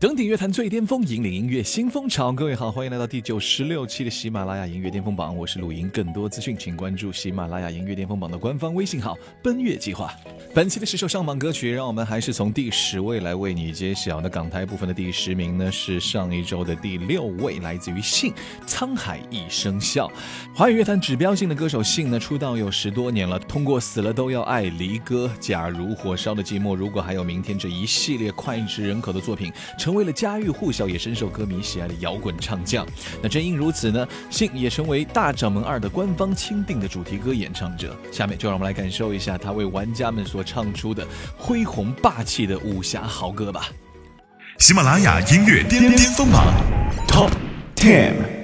登顶乐坛最巅峰，引领音乐新风潮。各位好，欢迎来到第九十六期的喜马拉雅音乐巅峰榜，我是陆莹。更多资讯，请关注喜马拉雅音乐巅峰榜的官方微信号“奔月计划”。本期的十首上榜歌曲，让我们还是从第十位来为你揭晓。那港台部分的第十名呢，是上一周的第六位，来自于信《沧海一声笑》。华语乐坛指标性的歌手信呢，出道有十多年了，通过《死了都要爱》《离歌》《假如》《火烧的寂寞》《如果还有明天》这一系列脍炙人口的作品。成为了家喻户晓，也深受歌迷喜爱的摇滚唱将。那正因如此呢，信也成为《大掌门二》的官方钦定的主题歌演唱者。下面就让我们来感受一下他为玩家们所唱出的恢宏霸气的武侠豪歌吧。喜马拉雅音乐巅巅峰榜 Top Ten。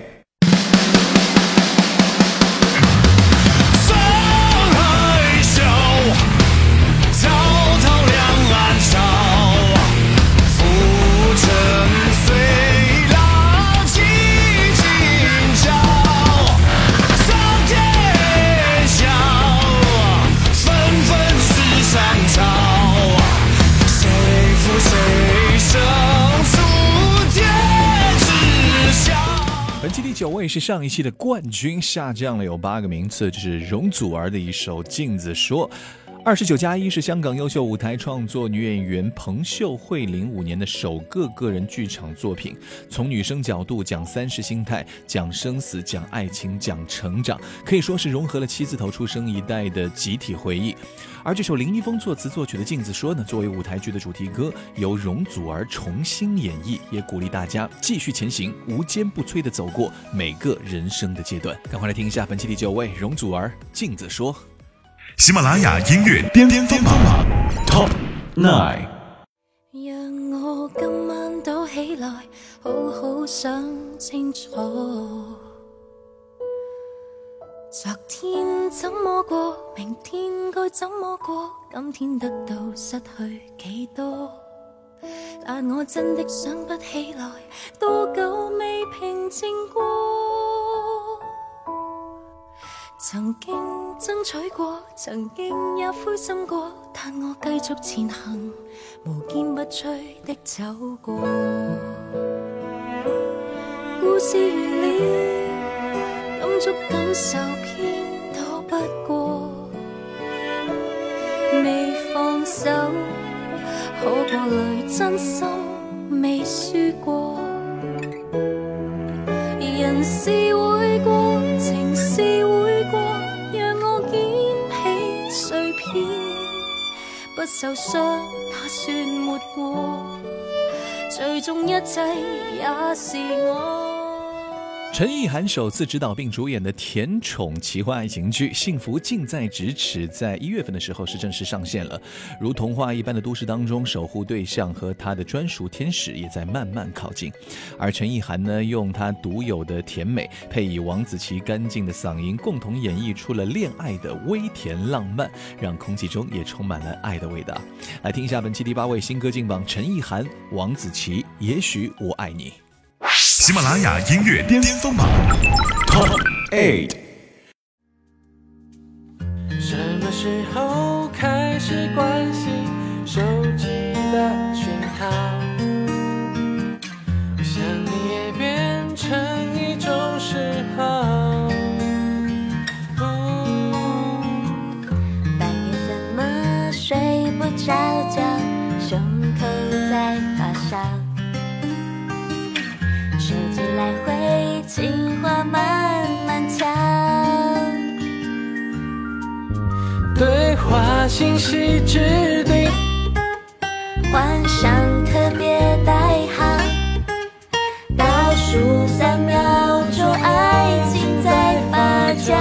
九位是上一期的冠军，下降了有八个名次，这是容祖儿的一首《镜子说》。二十九加一是香港优秀舞台创作女演员彭秀慧零五年的首个个人剧场作品，从女生角度讲三十心态，讲生死，讲爱情，讲成长，可以说是融合了七字头出生一代的集体回忆。而这首林一峰作词作曲的《镜子说》呢，作为舞台剧的主题歌，由容祖儿重新演绎，也鼓励大家继续前行，无坚不摧地走过每个人生的阶段。赶快来听一下本期第九位容祖儿《镜子说》。喜马拉雅音乐巅巅峰榜 Top Nine。让我今晚躲起来，好好想清楚。昨天怎么过，明天该怎么过？今天得到失去几多？但我真的想不起来，多久未平静过？曾经争取过，曾经也灰心过，但我继续前行，无坚不摧的走过。故事完了，感触感受偏躲不过，未放。手，可过累，真心未输过。不受伤，那算没过。最终一切也是我。陈意涵首次执导并主演的甜宠奇幻爱情剧《幸福近在咫尺》在一月份的时候是正式上线了。如童话一般的都市当中，守护对象和他的专属天使也在慢慢靠近。而陈意涵呢，用她独有的甜美，配以王子奇干净的嗓音，共同演绎出了恋爱的微甜浪漫，让空气中也充满了爱的味道。来听一下本期第八位新歌进榜：陈意涵、王子奇，也许我爱你。喜马拉雅音乐巅峰榜 Top Eight。什么时候开始关心手机的讯号？话信息置顶，换上特别代号，倒数三秒钟，爱情在发酵。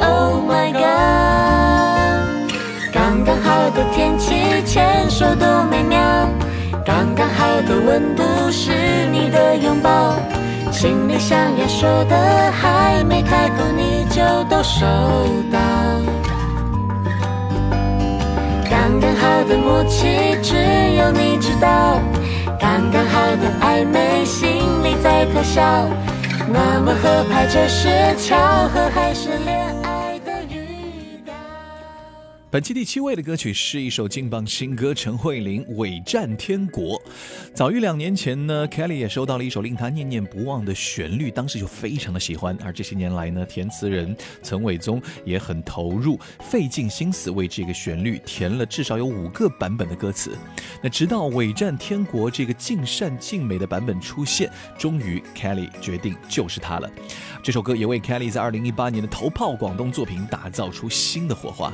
Oh my god，刚刚好的天气，牵手多美妙。刚刚好的温度是你的拥抱，心里想要说的还没开口，你就都收到。好的默契，只有你知道。刚刚好的暧昧，心里在偷笑。那么合拍，这是巧合还是恋爱？本期第七位的歌曲是一首劲爆新歌，陈慧琳《伪战天国》。早于两年前呢，Kelly 也收到了一首令她念念不忘的旋律，当时就非常的喜欢。而这些年来呢，填词人岑伟宗也很投入，费尽心思为这个旋律填了至少有五个版本的歌词。那直到《伪战天国》这个尽善尽美的版本出现，终于 Kelly 决定就是它了。这首歌也为 Kelly 在二零一八年的头炮广东作品打造出新的火花。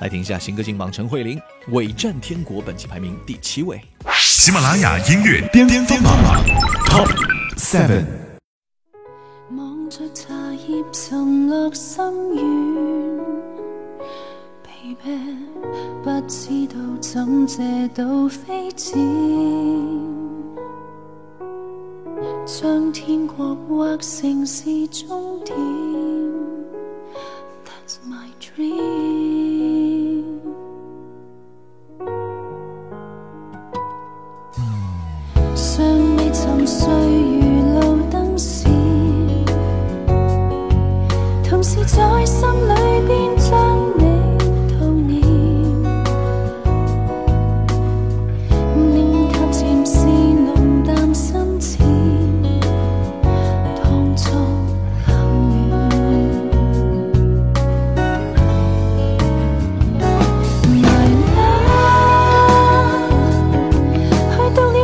来听一下新歌金榜陈慧琳《伪战天国》，本期排名第七位。喜马拉雅音乐巅巅峰榜 Top Seven。望着茶叶沉落心願，疲憊不知道怎借到飛箭，將天國畫成是終點。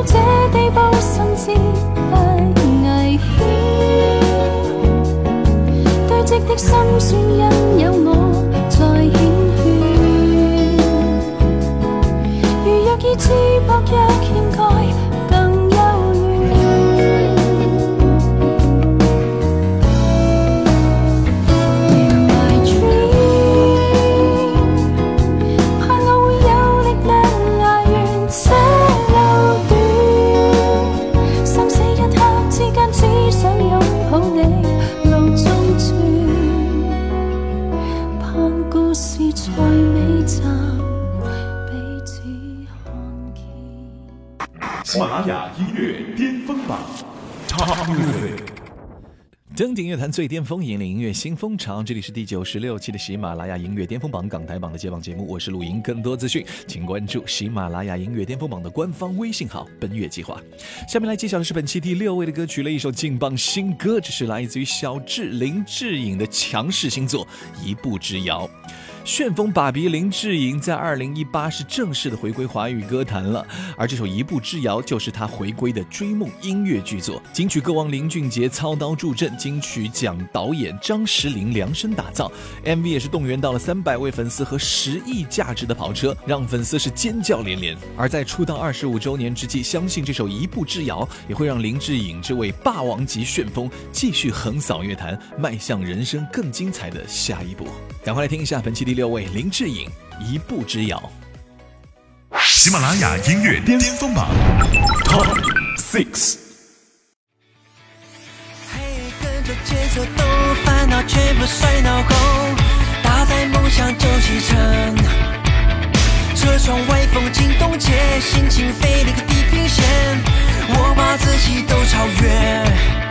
이제 谈最巅峰，引领音乐新风潮。这里是第九十六期的喜马拉雅音乐巅峰榜港台榜的接榜节目，我是陆莹。更多资讯，请关注喜马拉雅音乐巅峰榜的官方微信号“奔月计划”。下面来揭晓的是本期第六位的歌曲了，一首劲爆新歌，这是来自于小智林志颖的强势新作《一步之遥》。旋风爸比林志颖在二零一八是正式的回归华语歌坛了，而这首《一步之遥》就是他回归的追梦音乐剧作。金曲歌王林俊杰操刀助阵，金曲奖导演张石林量身打造，MV 也是动员到了三百位粉丝和十亿价值的跑车，让粉丝是尖叫连连。而在出道二十五周年之际，相信这首《一步之遥》也会让林志颖这位霸王级旋风继续横扫乐坛，迈向人生更精彩的下一步。赶快来听一下本期第六位林志颖《一步之遥》。喜马拉雅音乐巅峰榜 Top Six。嘿，跟着节奏动，烦恼全部甩脑后，搭载梦想就启程。车窗外风景冻结，心情飞离个地平线，我把自己都超越。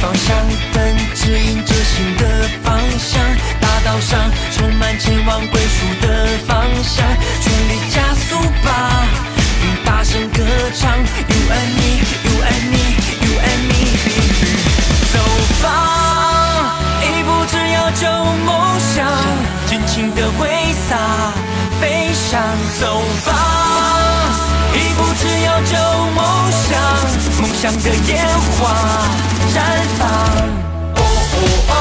方向灯指引着新的方向，大道上充满前往归属的方向，全力加速吧，并大声歌唱，You and me，You and me，You and me。走吧，一步之遥就梦想，尽情的挥洒，飞翔。走吧，只要就梦想，梦想的烟花绽放。哦哦哦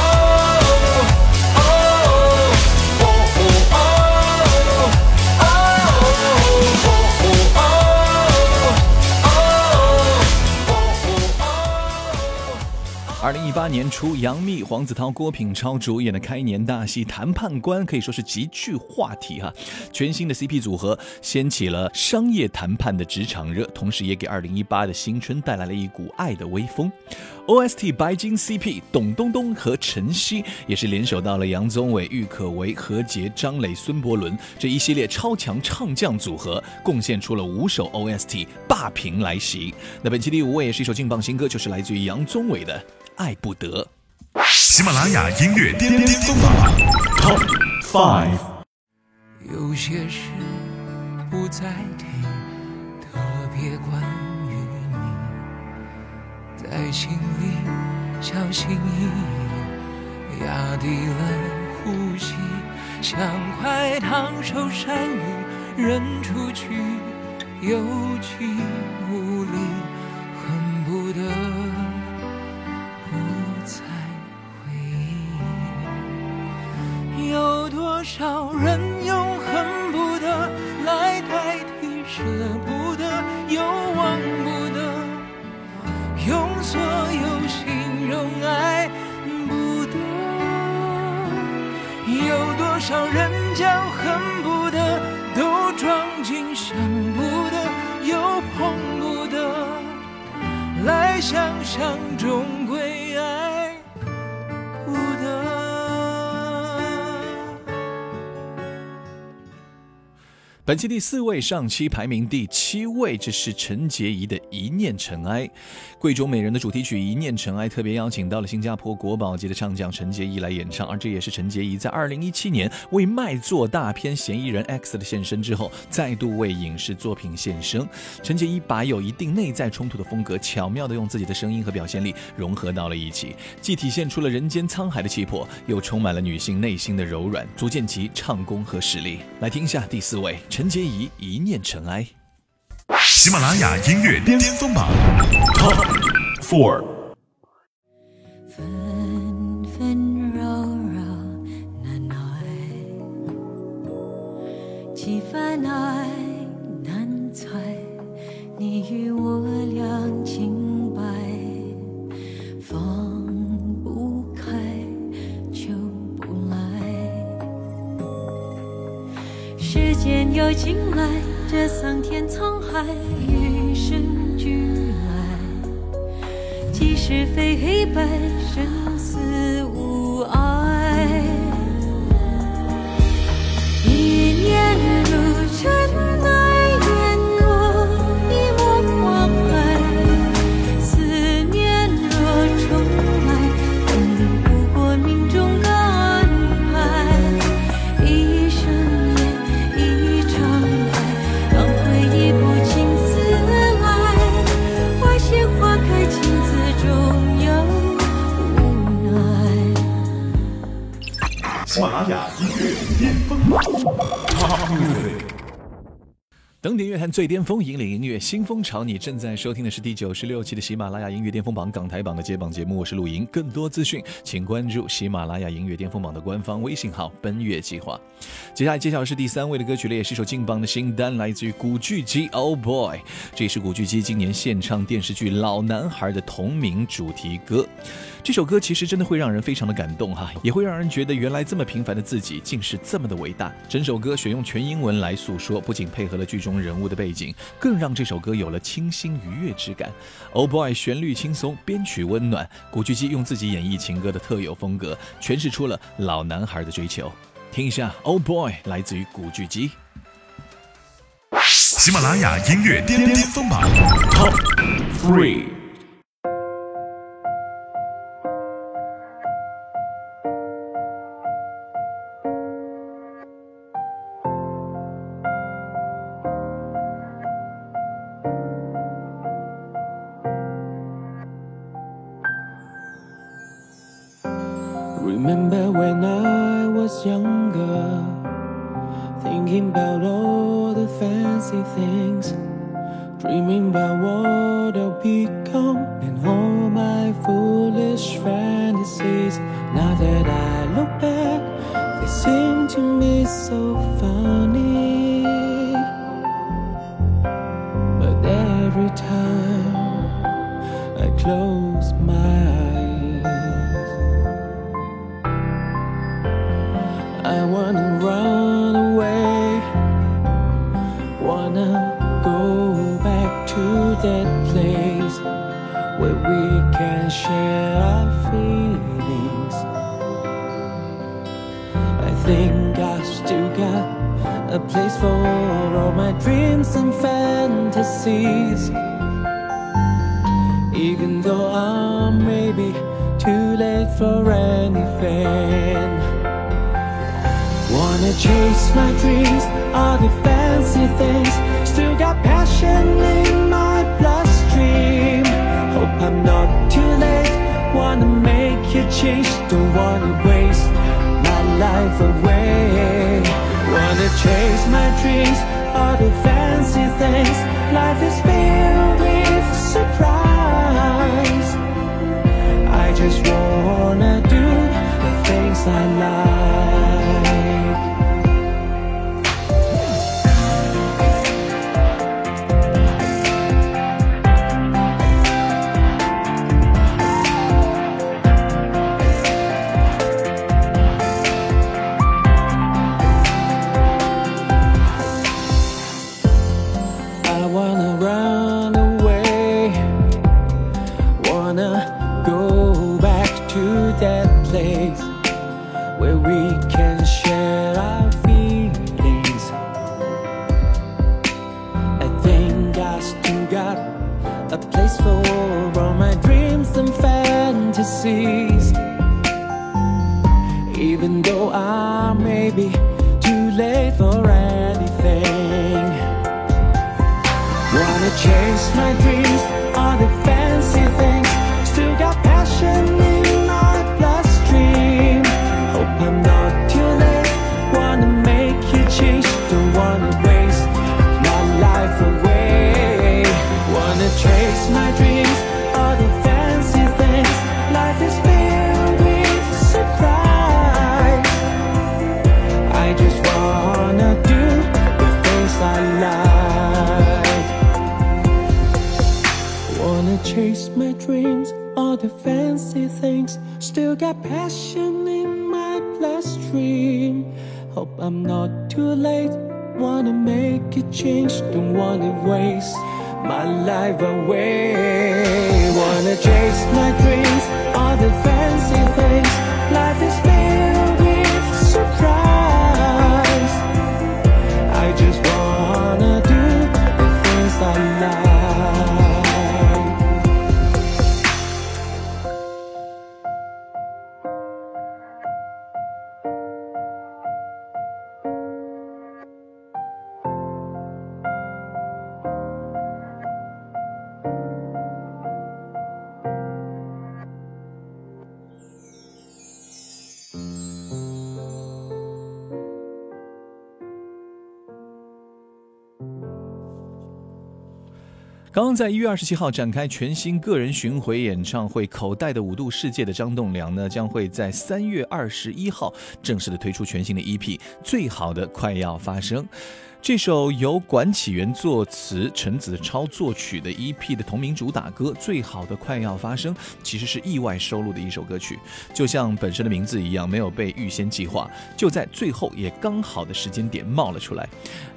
八年初，杨幂、黄子韬、郭品超主演的开年大戏《谈判官》可以说是极具话题哈。全新的 CP 组合掀起了商业谈判的职场热，同时也给二零一八的新春带来了一股爱的微风。OST 白金 CP 董冬冬和陈曦也是联手到了杨宗纬、郁可唯、何洁、张磊、孙伯伦这一系列超强唱将组合，贡献出了五首 OST，霸屏来袭。那本期第五位也是一首劲爆新歌，就是来自于杨宗纬的《爱不得》。喜马拉雅音乐巅巅峰榜 Top Five。有些事不再提，特别关于你，在心里小心翼翼，压低了呼吸，像块烫手山芋扔出去，有气无力，本期第四位，上期排名第七位，这是陈洁仪的《一念尘埃》。贵州美人的主题曲《一念尘埃》特别邀请到了新加坡国宝级的唱将陈洁仪来演唱，而这也是陈洁仪在二零一七年为卖座大片《嫌疑人 X》的现身之后，再度为影视作品献声。陈洁仪把有一定内在冲突的风格，巧妙地用自己的声音和表现力融合到了一起，既体现出了人间沧海的气魄，又充满了女性内心的柔软，足见其唱功和实力。来听一下第四位，陈洁仪《一念尘埃》。喜马拉雅音乐巅峰榜 Top Four。纷纷扰扰难耐，几番爱难猜，你与我俩清这桑田沧海，与生俱来。即是非黑白，喜马拉雅音乐巅峰 t o。登顶乐坛最巅峰，引领音乐新风潮。你正在收听的是第九十六期的喜马拉雅音乐巅峰榜港台榜的揭榜节目，我是陆莹。更多资讯，请关注喜马拉雅音乐巅峰榜的官方微信号“奔月计划”。接下来揭晓是第三位的歌曲了，也是一首劲榜的新单，来自于古巨基《Oh Boy》。这是古巨基今年献唱电视剧《老男孩》的同名主题歌。这首歌其实真的会让人非常的感动哈，也会让人觉得原来这么平凡的自己竟是这么的伟大。整首歌选用全英文来诉说，不仅配合了剧中人物的背景，更让这首歌有了清新愉悦之感。Oh Boy，旋律轻松，编曲温暖，古巨基用自己演绎情歌的特有风格，诠释出了老男孩的追求。听一下 Oh Boy，来自于古巨基。喜马拉雅音乐巅巅峰榜 Top Three。I wanna run away. Wanna go back to that place where we can share our feelings. I think I still got a place for all my dreams and fantasies. Even though I'm maybe too late for anything. Wanna chase my dreams, all the fancy things. Still got passion in my bloodstream. Hope I'm not too late. Wanna make a change, don't wanna waste my life away. Wanna chase my dreams, all the fancy things. Life is filled I may be too late for anything. Wanna chase my dreams, all the fancy fancy things. Still got passion in my bloodstream. Hope I'm not too late. Wanna make a change, don't wanna waste my life away. Wanna chase my dreams, 在一月二十七号展开全新个人巡回演唱会《口袋的五度世界》的张栋梁呢，将会在三月二十一号正式的推出全新的 EP《最好的快要发生》。这首由管启源作词、陈子超作曲的 EP 的同名主打歌《最好的快要发生》，其实是意外收录的一首歌曲，就像本身的名字一样，没有被预先计划，就在最后也刚好的时间点冒了出来。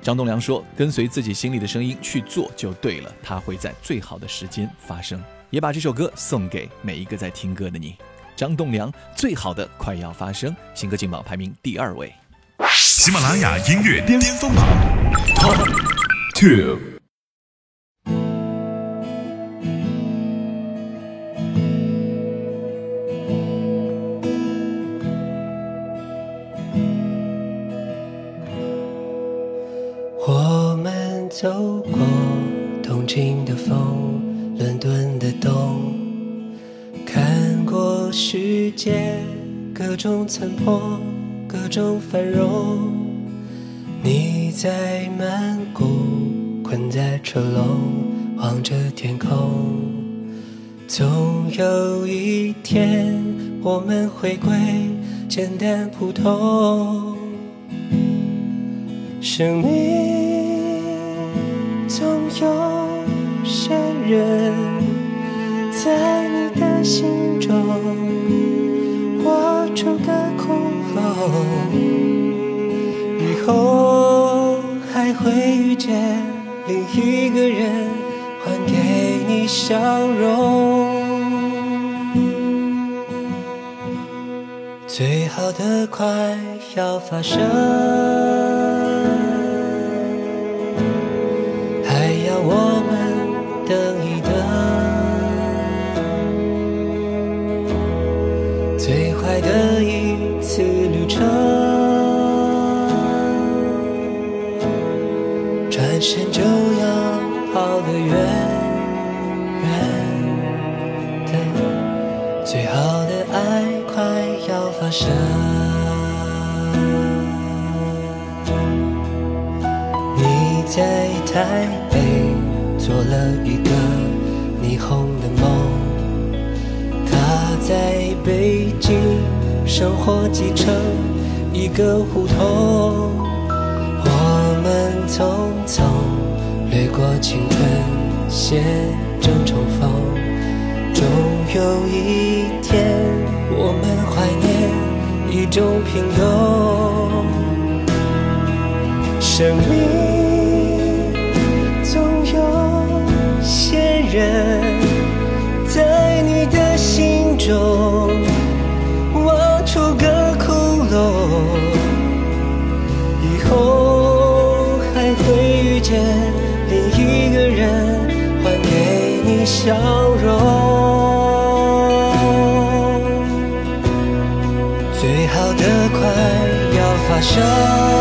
张栋梁说：“跟随自己心里的声音去做就对了，它会在最好的时间发生。”也把这首歌送给每一个在听歌的你。张栋梁《最好的快要发生》新歌劲榜排名第二位。喜马拉雅音乐巅峰榜 Top Two。我们走过东京的风，伦敦的冬，看过世界各种残破，各种繁荣。你在曼谷，困在车笼，望着天空。总有一天，我们回归简单普通。生命总有些人在你的心中握住个以后还会遇见另一个人还给你笑容。最好的快要发生。要发生。你在台北做了一个霓虹的梦，他在北京生活几成一个胡同。我们匆匆掠过青春，写正重逢。终有一天，我们怀念一种平庸。生命总有些人，在你的心中挖出个窟窿，以后还会遇见另一个人，还给你笑要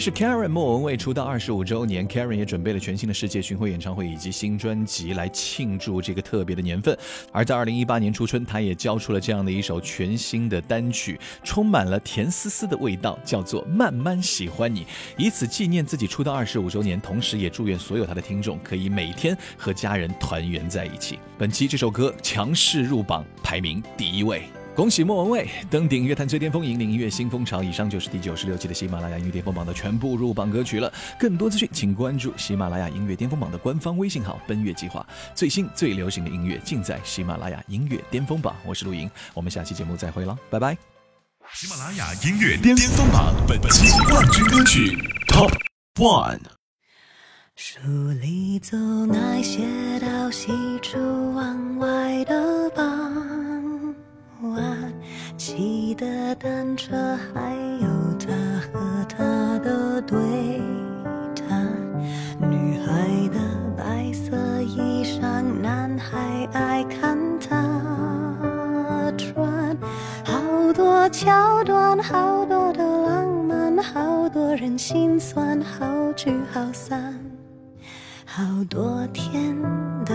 是 Karen 莫文蔚出道二十五周年，Karen 也准备了全新的世界巡回演唱会以及新专辑来庆祝这个特别的年份。而在二零一八年初春，她也交出了这样的一首全新的单曲，充满了甜丝丝的味道，叫做《慢慢喜欢你》，以此纪念自己出道二十五周年，同时也祝愿所有她的听众可以每天和家人团圆在一起。本期这首歌强势入榜，排名第一位。恭喜莫文蔚登顶乐坛最巅峰，引领音乐新风潮。以上就是第九十六期的喜马拉雅音乐巅峰榜的全部入榜歌曲了。更多资讯，请关注喜马拉雅音乐巅峰榜的官方微信号“奔月计划”。最新最流行的音乐尽在喜马拉雅音乐巅峰榜。我是陆莹，我们下期节目再会了，拜拜。喜马拉雅音乐巅峰榜本期冠军歌曲 Top One。书里走那些到喜出望外的傍，骑的单车，还有他和她的对谈。女孩的白色衣裳，男孩爱看她穿。好多桥段，好多的浪漫，好多人心酸，好聚好散。好多天都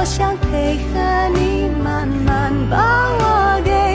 我想配合你慢慢把我给